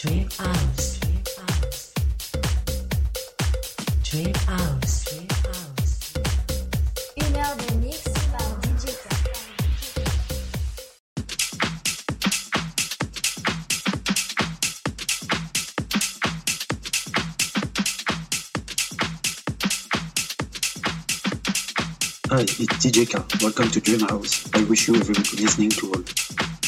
Dream House. Dream House. Une heure de mix par DJ K. Hi, it's DJ K. Welcome to Dream House. I wish you a very good listening to all.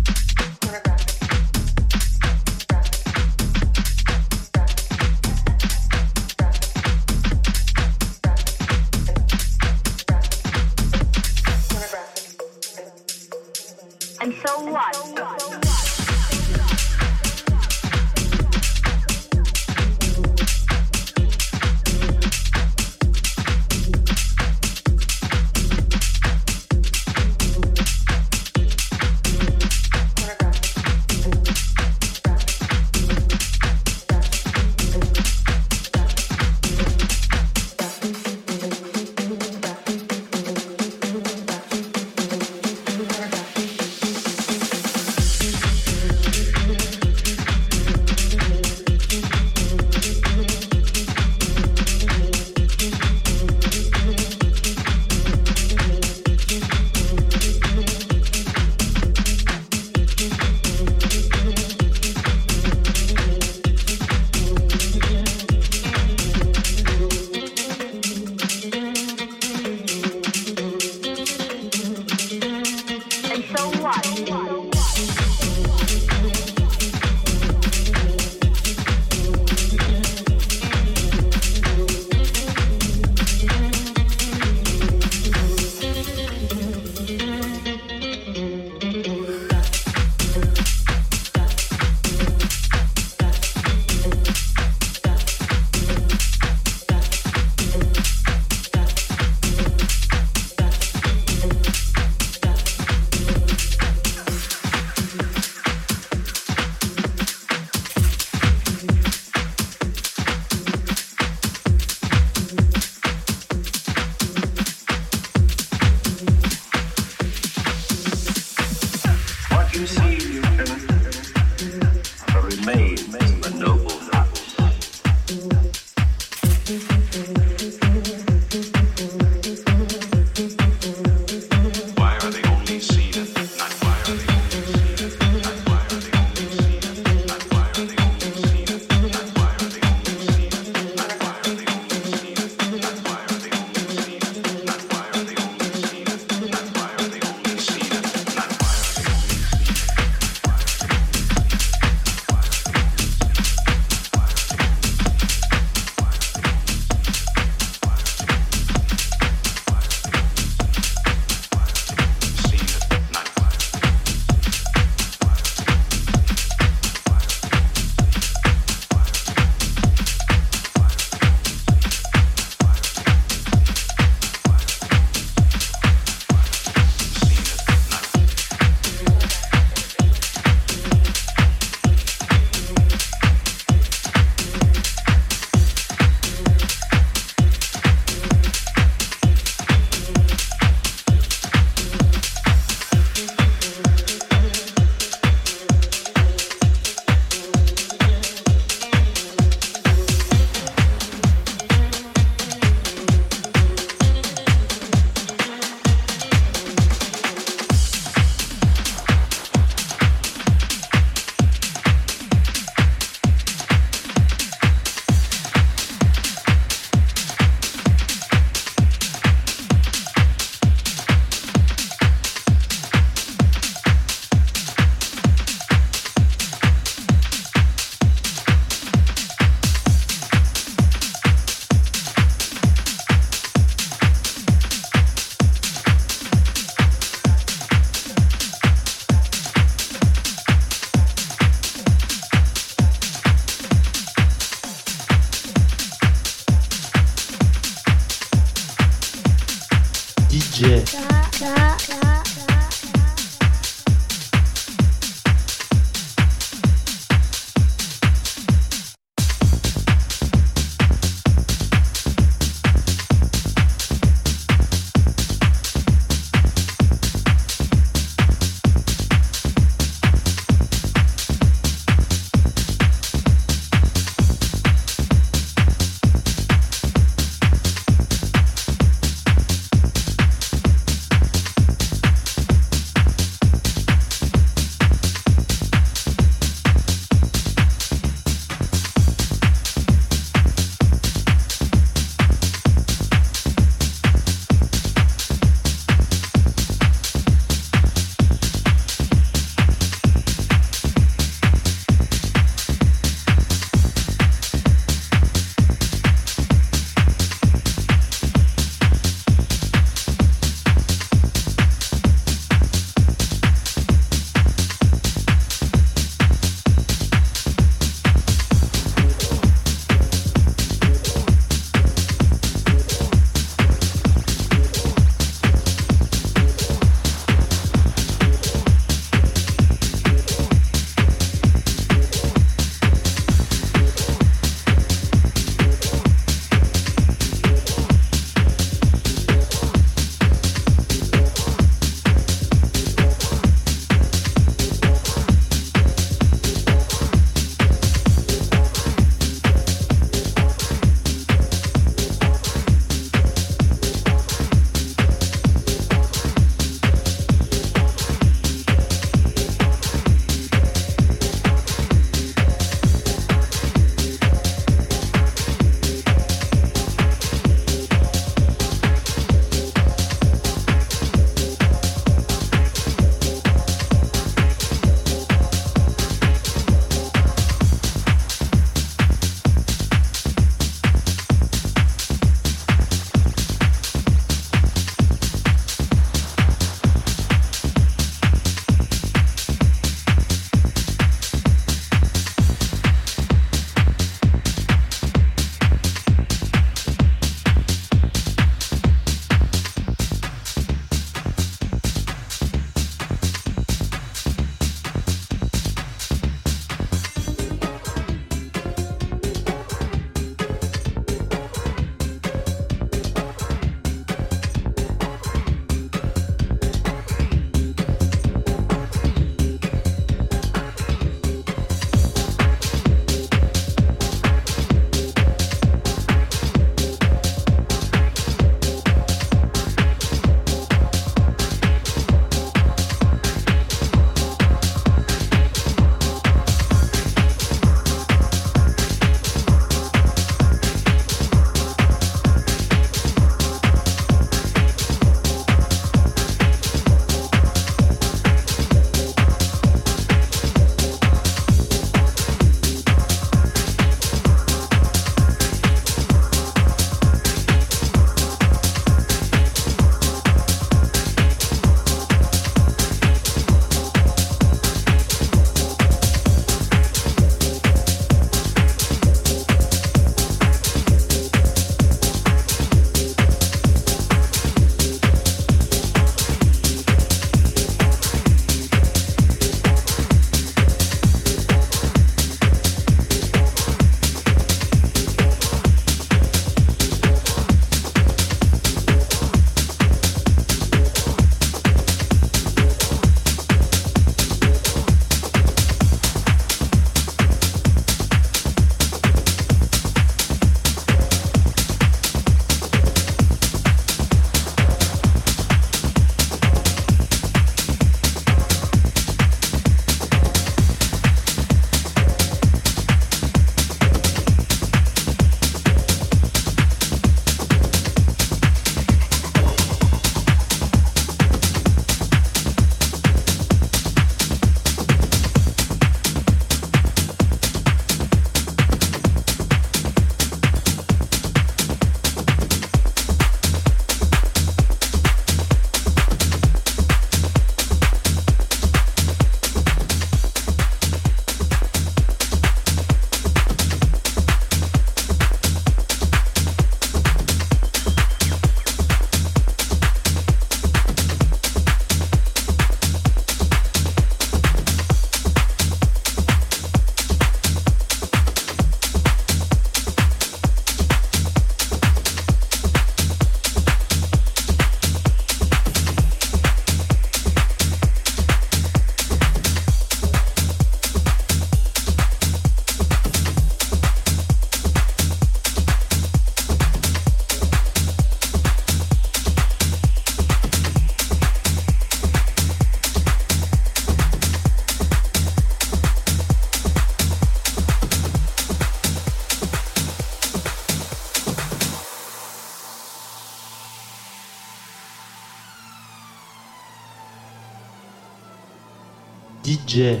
DJ.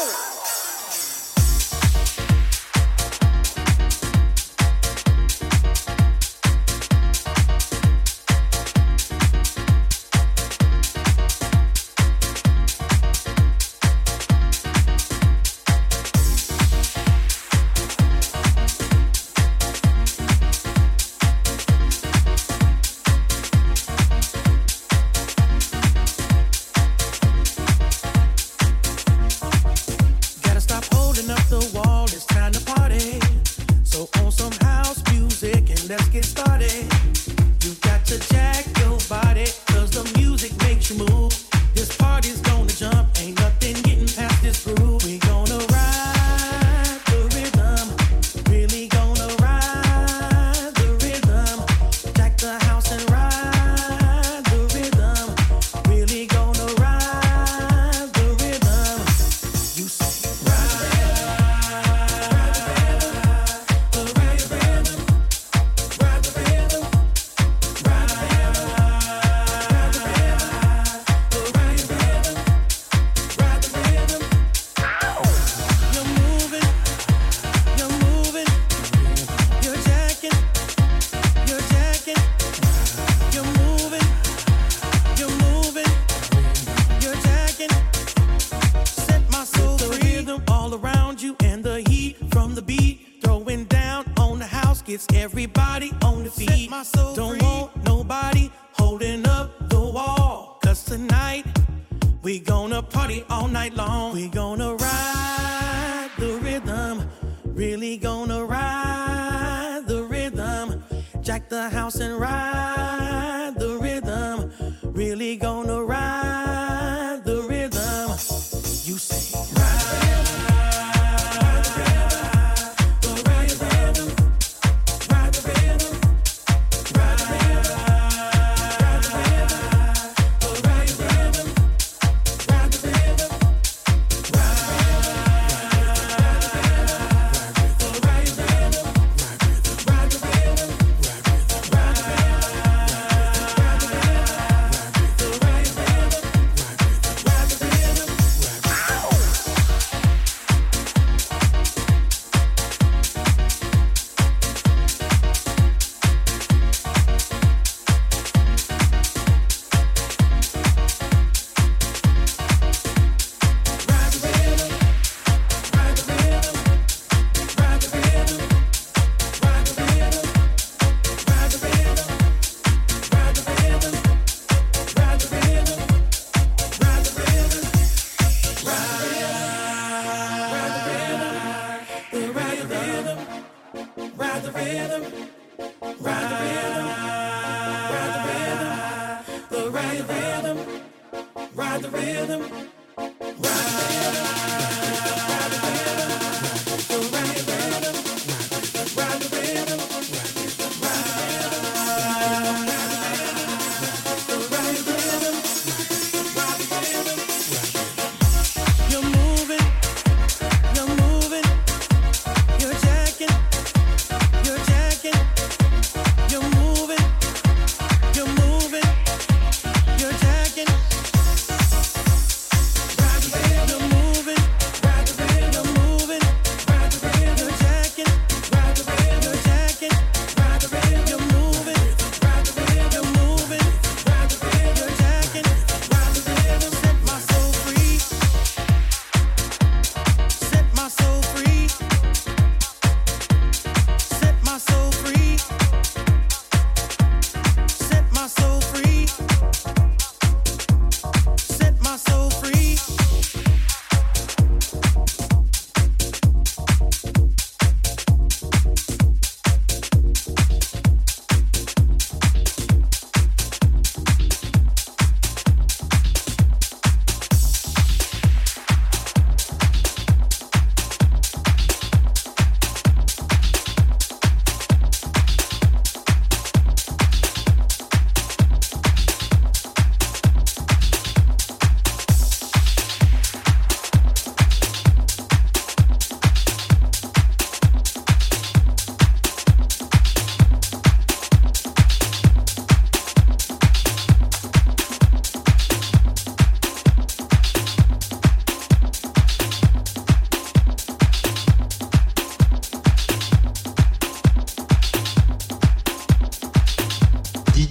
go! We gonna party all night long. We gonna ride the rhythm. Really gonna ride the rhythm. Jack the house and ride.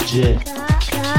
DJ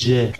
K.